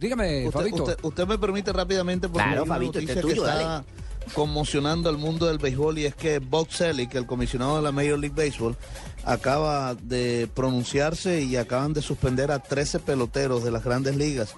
Dígame, Usted, Fabito. usted- usted me permite rápidamente porque Claro, hay una Fabito, este noticia es tuyo, que está conmocionando al mundo del béisbol y es que Bob Selleck, el comisionado de la Major League Baseball, acaba de pronunciarse y acaban de suspender a 13 peloteros de las grandes ligas.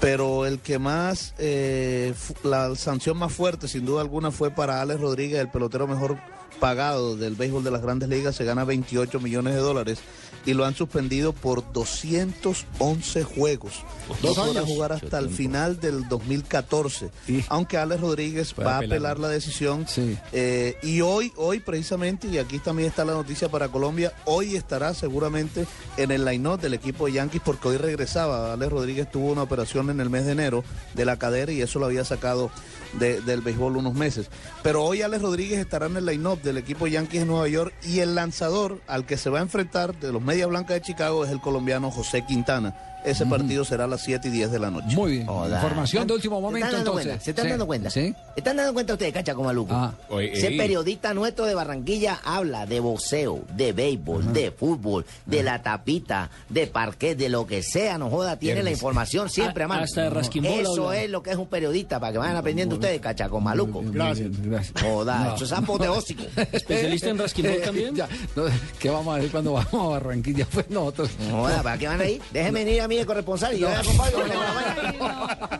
Pero el que más, eh, la sanción más fuerte sin duda alguna fue para Alex Rodríguez, el pelotero mejor pagado del béisbol de las grandes ligas, se gana 28 millones de dólares y lo han suspendido por 211 juegos. No podrá jugar hasta el final del 2014. Aunque Alex Rodríguez Puede va a apelar. apelar la decisión. Sí. Eh, y hoy, hoy precisamente, y aquí también está la noticia para Colombia, hoy estará seguramente en el line-up del equipo de Yankees porque hoy regresaba. Alex Rodríguez tuvo una operación en el mes de enero de la cadera y eso lo había sacado de- del béisbol unos meses. Pero hoy Alex Rodríguez estará en el line-up del equipo Yankees de Nueva York y el lanzador al que se va a enfrentar de los Media Blancas de Chicago es el colombiano José Quintana. Ese partido será a las 7 y 10 de la noche. Muy bien. Información de último ¿Se momento, están dando entonces. cuenta? ¿Se están Sí. dando cuenta? Sí. ¿Están dando cuenta ustedes, cacha, como maluco? Ah. Ese periodista nuestro de Barranquilla habla de boxeo, de béisbol, de fútbol, de la tapita, de parquet, de lo que sea, no joda, tiene la información siempre, A- hermano. hasta de rasquimbola Eso es lo que es un periodista, para que vayan aprendiendo ustedes, cacha, con maluco. Bien, gracias. Joda, No. eso es apoteósico. ¿Especialista en rasquimbol también? Ya, no, ¿Qué vamos a ver cuando vamos a Barranquilla? Pues nosotros. Joda, ¿para qué van ahí? Déjenme venir a mí de corresponsal y yo voy a acompañar.